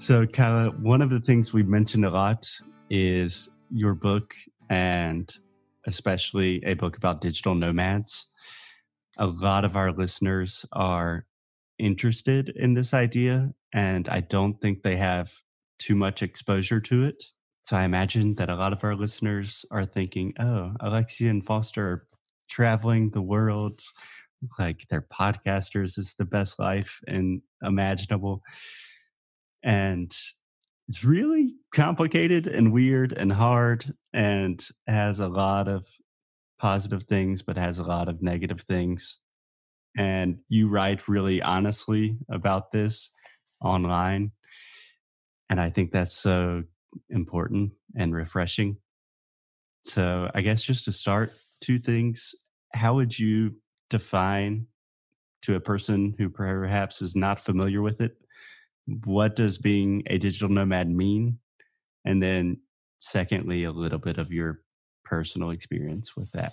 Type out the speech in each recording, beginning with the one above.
So, Kyla, one of the things we mentioned a lot is your book and especially a book about digital nomads. A lot of our listeners are interested in this idea, and I don't think they have too much exposure to it. So I imagine that a lot of our listeners are thinking, oh, Alexia and Foster are traveling the world, like they're podcasters, it's the best life and imaginable. And it's really complicated and weird and hard and has a lot of positive things, but has a lot of negative things. And you write really honestly about this online. And I think that's so important and refreshing. So, I guess just to start, two things. How would you define to a person who perhaps is not familiar with it what does being a digital nomad mean? And then, secondly, a little bit of your personal experience with that.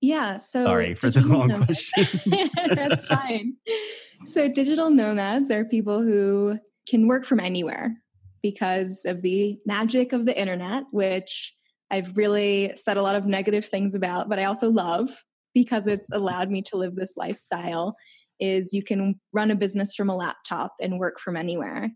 Yeah. So sorry for the long question. That's fine. So digital nomads are people who can work from anywhere because of the magic of the internet, which I've really said a lot of negative things about, but I also love because it's allowed me to live this lifestyle is you can run a business from a laptop and work from anywhere.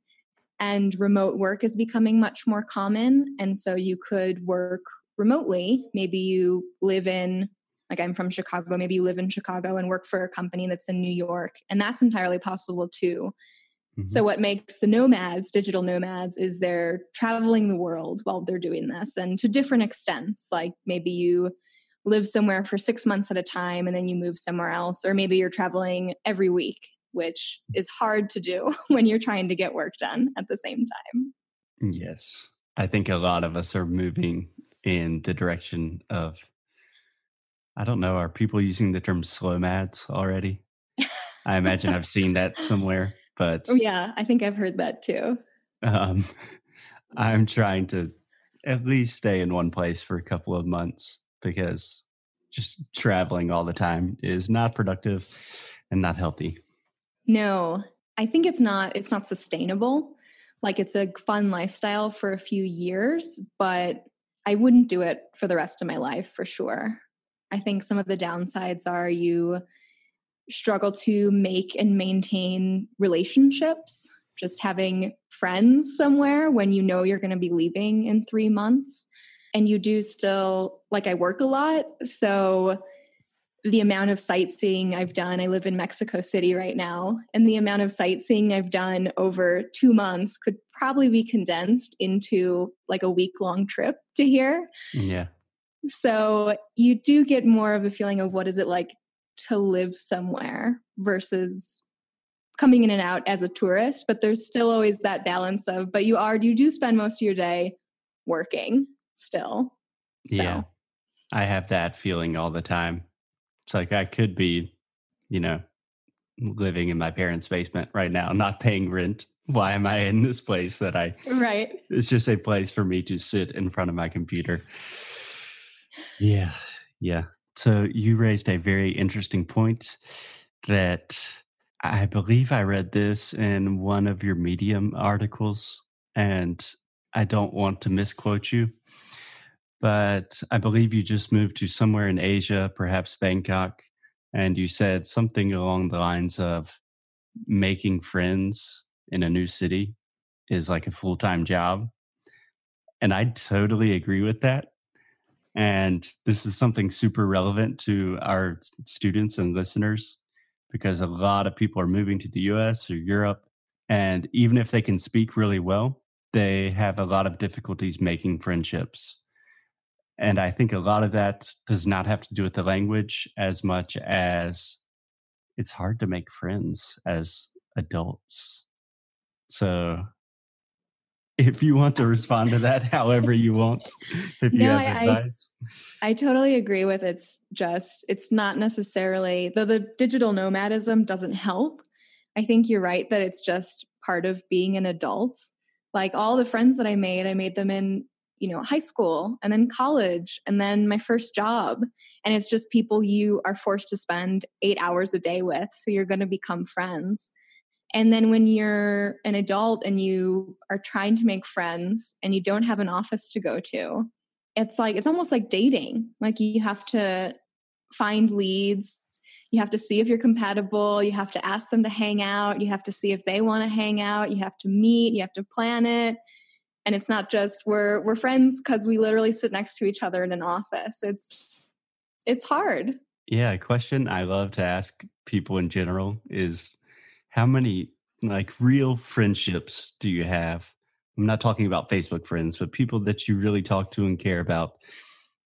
And remote work is becoming much more common. And so you could work remotely. Maybe you live in, like I'm from Chicago, maybe you live in Chicago and work for a company that's in New York. And that's entirely possible too. Mm-hmm. So, what makes the nomads, digital nomads, is they're traveling the world while they're doing this and to different extents. Like maybe you live somewhere for six months at a time and then you move somewhere else, or maybe you're traveling every week, which is hard to do when you're trying to get work done at the same time. Yes. I think a lot of us are moving in the direction of, I don't know, are people using the term slow mads already? I imagine I've seen that somewhere, but. Yeah, I think I've heard that too. Um, I'm trying to at least stay in one place for a couple of months because just traveling all the time is not productive and not healthy. No, I think it's not it's not sustainable. Like it's a fun lifestyle for a few years, but I wouldn't do it for the rest of my life for sure. I think some of the downsides are you struggle to make and maintain relationships, just having friends somewhere when you know you're going to be leaving in 3 months and you do still like I work a lot. So the amount of sightseeing I've done, I live in Mexico City right now, and the amount of sightseeing I've done over two months could probably be condensed into like a week long trip to here. Yeah. So you do get more of a feeling of what is it like to live somewhere versus coming in and out as a tourist, but there's still always that balance of, but you are, you do spend most of your day working still. So. Yeah. I have that feeling all the time. It's like I could be, you know, living in my parents' basement right now, not paying rent. Why am I in this place that I Right. It's just a place for me to sit in front of my computer. Yeah. Yeah. So you raised a very interesting point that I believe I read this in one of your Medium articles, and I don't want to misquote you, but I believe you just moved to somewhere in Asia, perhaps Bangkok, and you said something along the lines of making friends in a new city is like a full time job. And I totally agree with that. And this is something super relevant to our students and listeners because a lot of people are moving to the US or Europe. And even if they can speak really well, they have a lot of difficulties making friendships. And I think a lot of that does not have to do with the language as much as it's hard to make friends as adults. So if you want to respond to that however you want, if you no, have advice. I, I totally agree with it's just it's not necessarily though the digital nomadism doesn't help. I think you're right that it's just part of being an adult. Like all the friends that I made, I made them in you know high school and then college and then my first job. And it's just people you are forced to spend 8 hours a day with so you're going to become friends. And then when you're an adult and you are trying to make friends and you don't have an office to go to, it's like, it's almost like dating. Like you have to find leads, you have to see if you're compatible, you have to ask them to hang out, you have to see if they want to hang out, you have to meet, you have to plan it. And it's not just we're we're friends because we literally sit next to each other in an office. It's it's hard. Yeah, a question I love to ask people in general is how many like real friendships do you have? I'm not talking about Facebook friends, but people that you really talk to and care about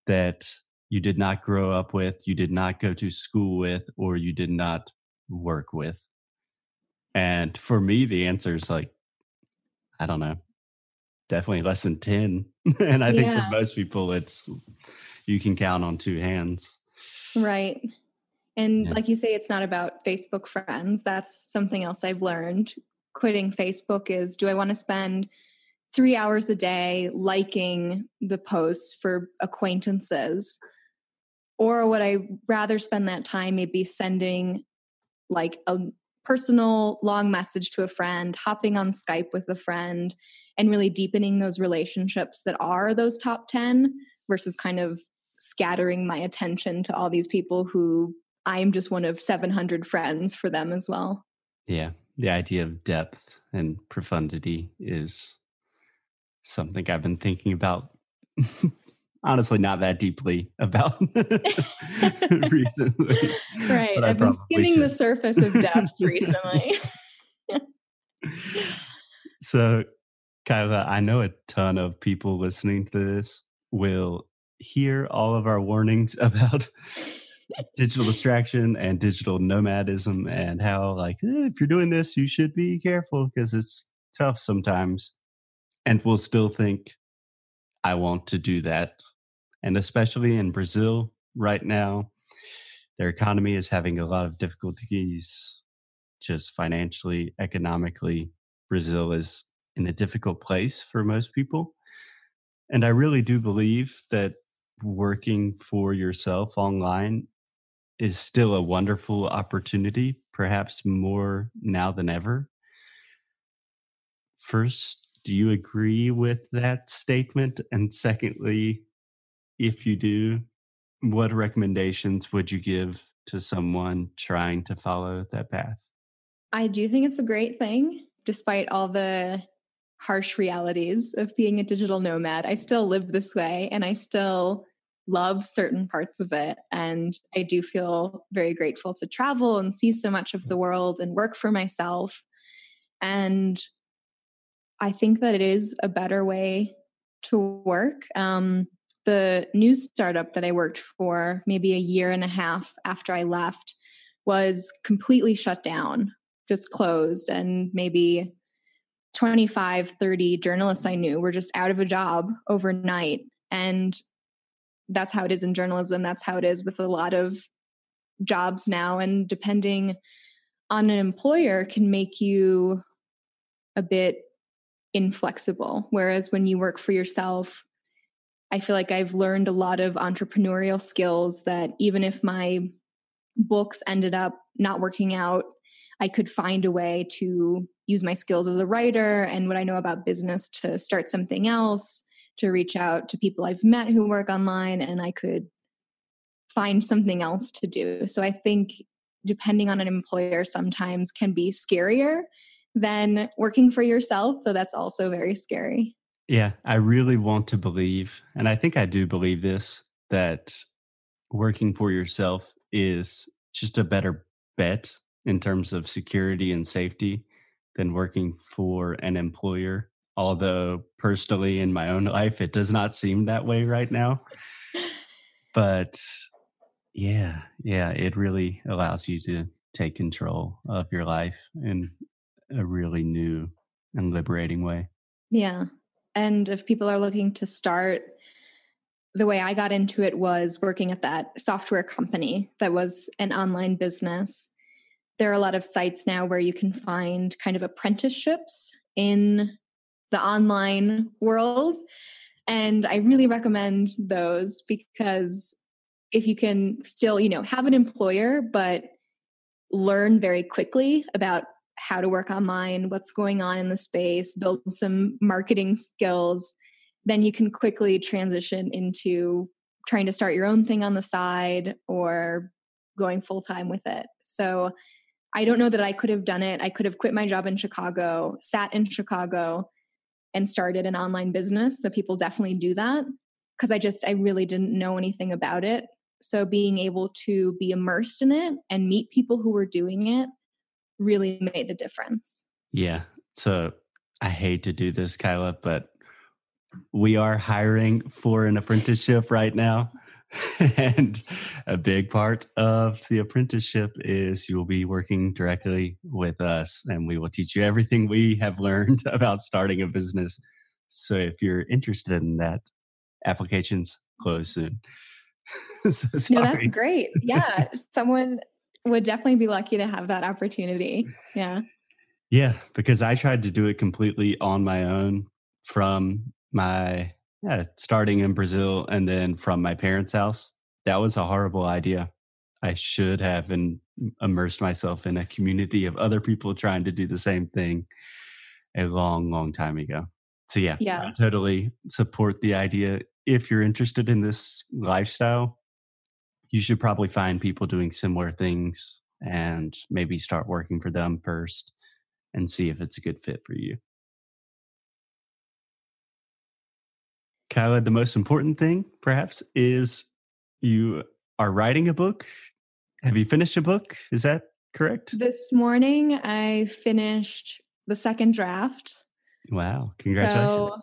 that you did not grow up with, you did not go to school with, or you did not work with. And for me, the answer is like, I don't know, definitely less than 10. and I yeah. think for most people, it's you can count on two hands. Right. And yeah. like you say, it's not about Facebook friends. That's something else I've learned. Quitting Facebook is do I want to spend three hours a day liking the posts for acquaintances? Or would I rather spend that time maybe sending like a personal long message to a friend, hopping on Skype with a friend, and really deepening those relationships that are those top 10 versus kind of scattering my attention to all these people who I'm just one of 700 friends for them as well. Yeah. The idea of depth and profundity is something I've been thinking about. Honestly, not that deeply about recently. Right. I've been skimming should. the surface of depth recently. so, Kyla, I know a ton of people listening to this will hear all of our warnings about digital distraction and digital nomadism and how like eh, if you're doing this you should be careful because it's tough sometimes and we'll still think i want to do that and especially in brazil right now their economy is having a lot of difficulties just financially economically brazil is in a difficult place for most people and i really do believe that working for yourself online is still a wonderful opportunity, perhaps more now than ever. First, do you agree with that statement? And secondly, if you do, what recommendations would you give to someone trying to follow that path? I do think it's a great thing, despite all the harsh realities of being a digital nomad. I still live this way and I still love certain parts of it. And I do feel very grateful to travel and see so much of the world and work for myself. And I think that it is a better way to work. Um, the new startup that I worked for, maybe a year and a half after I left, was completely shut down, just closed. And maybe 25, 30 journalists I knew were just out of a job overnight. And that's how it is in journalism. That's how it is with a lot of jobs now. And depending on an employer can make you a bit inflexible. Whereas when you work for yourself, I feel like I've learned a lot of entrepreneurial skills that even if my books ended up not working out, I could find a way to use my skills as a writer and what I know about business to start something else to reach out to people I've met who work online and I could find something else to do. So I think depending on an employer sometimes can be scarier than working for yourself, So that's also very scary. Yeah, I really want to believe, and I think I do believe this, that working for yourself is just a better bet in terms of security and safety than working for an employer although personally in my own life it does not seem that way right now. But yeah yeah it really allows you to take control of your life in a really new and liberating way. Yeah and if people are looking to start the way i got into it was working at that software company that was an online business there are a lot of sites now where you can find kind of apprenticeships in the online world. And I really recommend those because if you can still, you know, have an employer, but learn very quickly about how to work online, what's going on in the space, build some marketing skills, then you can quickly transition into trying to start your own thing on the side or going full time with it. So I don't know that I could have done it. I could have quit my job in Chicago, sat in Chicago, and started an online business. So people definitely do that because I just, I really didn't know anything about it. So being able to be immersed in it and meet people who were doing it really made the difference. Yeah. So I hate to do this, Kyla, but we are hiring for an apprenticeship right now. and a big part of the apprenticeship is you will be working directly with us and we will teach you everything we have learned about starting a business. So if you're interested in that, applications close soon. so no, that's great. Yeah. Someone would definitely be lucky to have that opportunity. Yeah. Yeah, because I tried to do it completely on my own from my yeah, starting in Brazil and then from my parents' house. That was a horrible idea. I should have in, immersed myself in a community of other people trying to do the same thing a long, long time ago. So yeah, yeah. I totally support the idea. If you're interested in this lifestyle, you should probably find people doing similar things and maybe start working for them first and see if it's a good fit for you. Kyla, the most important thing, perhaps, is you are writing a book. Have you finished a book? Is that correct? This morning, I finished the second draft. Wow! Congratulations. So,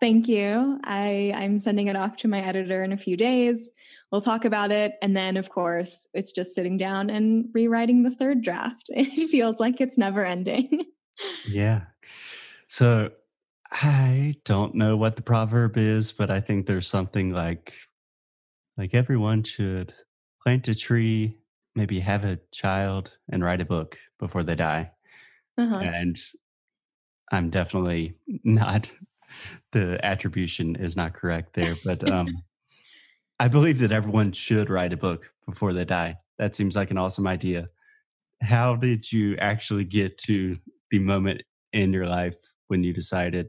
thank you. I I'm sending it off to my editor in a few days. We'll talk about it, and then, of course, it's just sitting down and rewriting the third draft. It feels like it's never ending. yeah. So I don't know what the proverb is, but I think there's something like like everyone should plant a tree, maybe have a child and write a book before they die. Uh-huh. And I'm definitely not the attribution is not correct there, but um I believe that everyone should write a book before they die. That seems like an awesome idea. How did you actually get to the moment in your life when you decided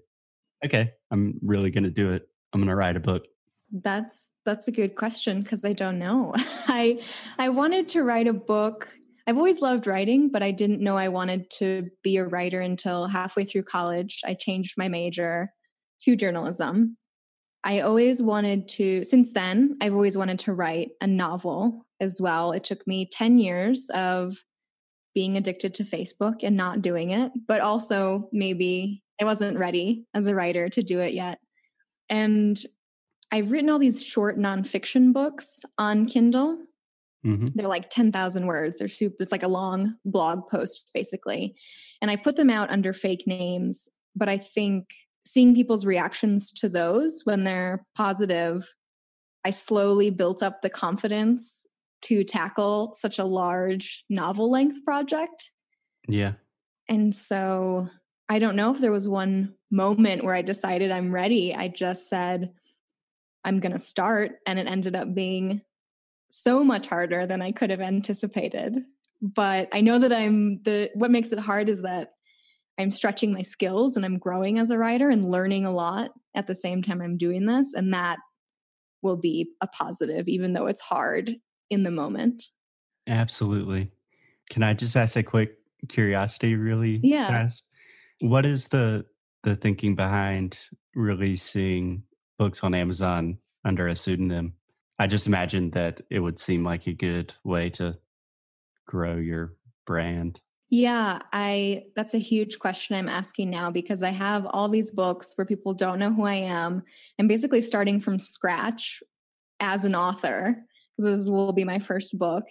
okay, I'm really going to do it. I'm going to write a book? That's that's a good question because I don't know. I I wanted to write a book. I've always loved writing, but I didn't know I wanted to be a writer until halfway through college. I changed my major to journalism. I always wanted to since then, I've always wanted to write a novel as well. It took me 10 years of being addicted to Facebook and not doing it, but also maybe I wasn't ready as a writer to do it yet. And I've written all these short nonfiction books on Kindle. Mm-hmm. They're like 10,000 words. They're super, it's like a long blog post, basically. And I put them out under fake names. But I think seeing people's reactions to those when they're positive, I slowly built up the confidence to tackle such a large novel length project. Yeah. And so I don't know if there was one moment where I decided I'm ready. I just said, I'm going to start. And it ended up being so much harder than I could have anticipated. But I know that I'm the, what makes it hard is that I'm stretching my skills and I'm growing as a writer and learning a lot at the same time I'm doing this. And that will be a positive, even though it's hard in the moment. Absolutely. Can I just ask a quick curiosity really yeah. fast? What is the the thinking behind releasing books on Amazon under a pseudonym? I just imagined that it would seem like a good way to grow your brand. Yeah, I that's a huge question I'm asking now because I have all these books where people don't know who I am. I'm basically starting from scratch as an author because this will be my first book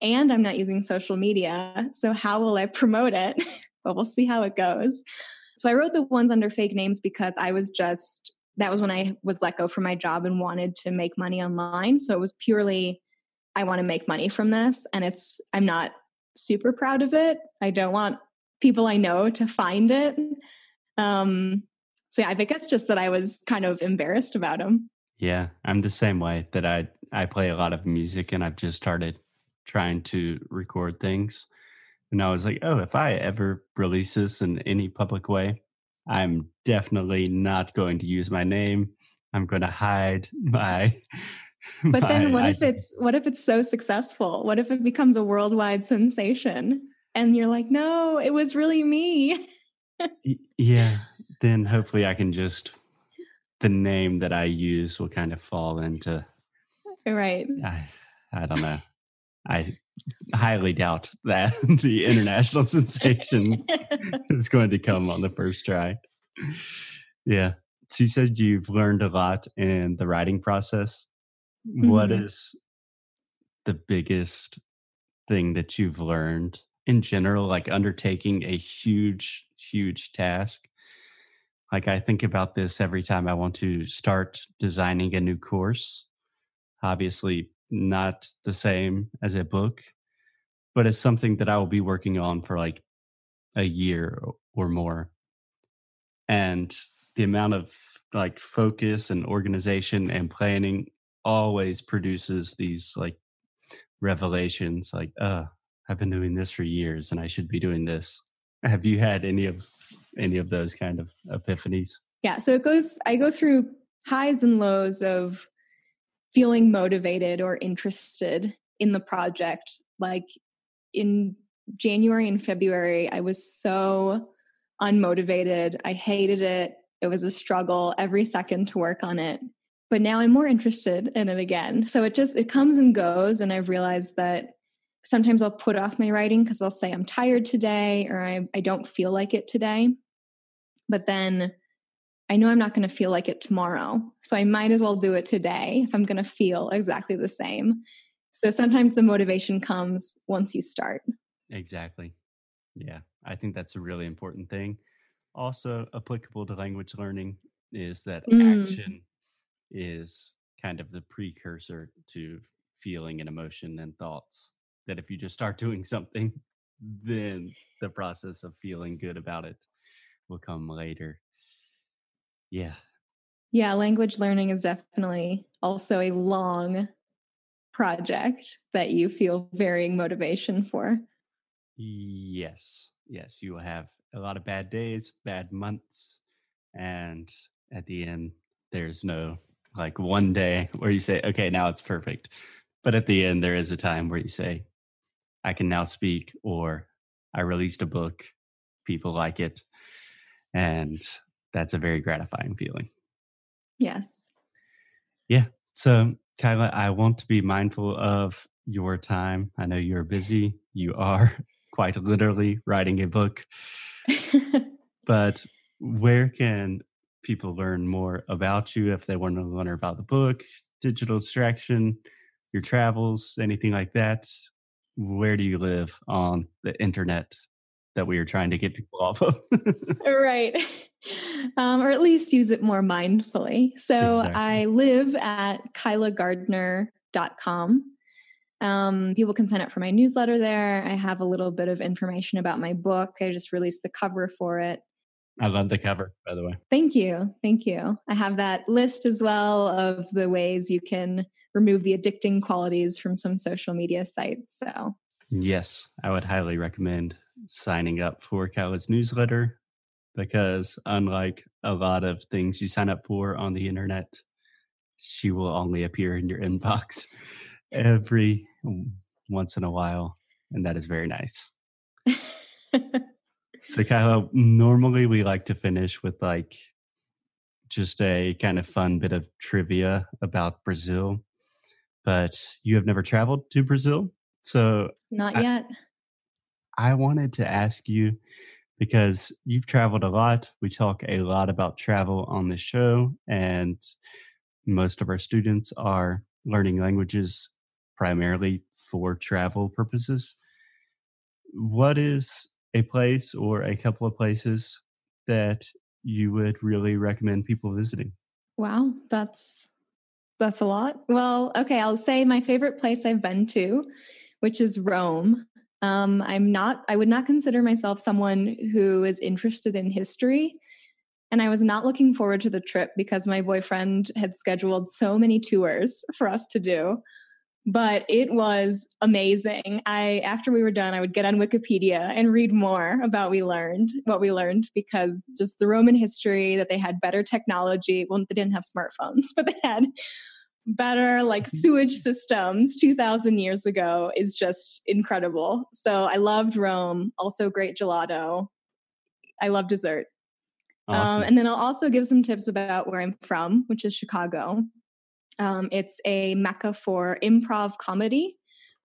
and I'm not using social media. So how will I promote it? but we'll see how it goes. So I wrote the ones under fake names because I was just, that was when I was let go from my job and wanted to make money online. So it was purely, I want to make money from this. And it's, I'm not super proud of it. I don't want people I know to find it. Um, so yeah, I think it's just that I was kind of embarrassed about them. Yeah, I'm the same way that I I play a lot of music and I've just started trying to record things And I was like, oh, if I ever release this in any public way, I'm definitely not going to use my name. I'm going to hide my. But my then what if it's what if it's so successful? What if it becomes a worldwide sensation? And you're like, no, it was really me. Yeah, then hopefully I can just the name that I use will kind of fall into right. I I don't know. I highly doubt that the international sensation is going to come on the first try. Yeah. So you said you've learned a lot in the writing process. What Mhm. is the biggest thing that you've learned in general, like undertaking a huge, huge task? Like I think about this every time I want to start designing a new course. Obviously, not the same as a book, but it's something that I will be working on for like a year or more. And the amount of like focus and organization and planning always produces these like revelations like, uh, I've been doing this for years and I should be doing this. Have you had any of any of those kind of epiphanies? Yeah. So it goes, I go through highs and lows of feeling motivated or interested in the project. Like in January and February, I was so unmotivated. I hated it. It was a struggle every second to work on it. But now I'm more interested in it again. So it just, it comes and goes. And I've realized that sometimes I'll put off my writing because I'll say I'm tired today or I, I don't feel like it today. But then I know I'm not going to feel like it tomorrow. So I might as well do it today if I'm going to feel exactly the same. So sometimes the motivation comes once you start. Exactly. Yeah, I think that's a really important thing. Also, applicable to language learning is that Mm. action is kind of the precursor to feeling and emotion and thoughts. That if you just start doing something, then the process of feeling good about it will come later. Yeah, Yeah, language learning is definitely also a long project that you feel varying motivation for. Yes, yes, you will have a lot of bad days, bad months, and at the end, there's no like one day where you say, okay, now it's perfect. But at the end, there is a time where you say, I can now speak, or I released a book, people like it. And that's a very gratifying feeling. Yes. Yeah. So, Kyla, I want to be mindful of your time. I know you're busy. You are quite literally writing a book. but where can people learn more about you if they want to learn about the book, digital distraction, your travels, anything like that? Where do you live on the internet that we are trying to get people off of? right. Um, or at least use it more mindfully. So Exactly. I live at kylagardner.com. Um, people can sign up for my newsletter there. I have a little bit of information about my book. I just released the cover for it. I love the cover, by the way. Thank you. Thank you. I have that list as well of the ways you can remove the addicting qualities from some social media sites. So, Yes, I would highly recommend signing up for Kyla's newsletter because, unlike a lot of things you sign up for on the internet, she will only appear in your inbox every once in a while. And that is very nice. So, Kyla, normally we like to finish with like just a kind of fun bit of trivia about Brazil, but you have never traveled to Brazil. So, not I- yet. I wanted to ask you because you've traveled a lot. We talk a lot about travel on the show, and most of our students are learning languages primarily for travel purposes. What is a place or a couple of places that you would really recommend people visiting? Wow, that's that's a lot. Well, okay, I'll say my favorite place I've been to, which is Rome. Um, I'm not. I would not consider myself someone who is interested in history, and I was not looking forward to the trip because my boyfriend had scheduled so many tours for us to do. But it was amazing. I after we were done, I would get on Wikipedia and read more about we learned what we learned because just the Roman history that they had better technology. Well, they didn't have smartphones, but they had better like mm-hmm. sewage systems 2000 years ago is just incredible. So I loved Rome, also great gelato. I love dessert. Um, awesome. Um, and then I'll also give some tips about where I'm from, which is Chicago. Um, it's a mecca for improv comedy,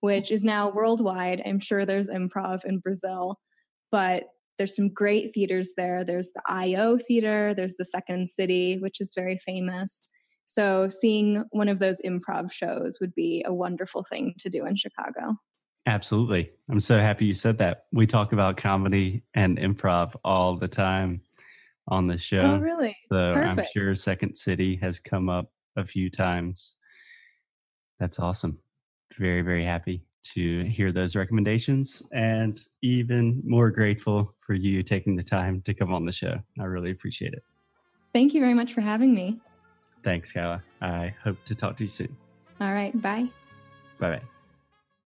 which is now worldwide. I'm sure there's improv in Brazil, but there's some great theaters there. There's the IO Theater, there's the Second City, which is very famous. So, seeing one of those improv shows would be a wonderful thing to do in Chicago. Absolutely. I'm so happy you said that. We talk about comedy and improv all the time on the show. Oh, really? So, Perfect. I'm sure Second City has come up a few times. That's awesome. Very, very happy to hear those recommendations and even more grateful for you taking the time to come on the show. I really appreciate it. Thank you very much for having me. Thanks, Kyla. I hope to talk to you soon. All right. Bye. Bye bye.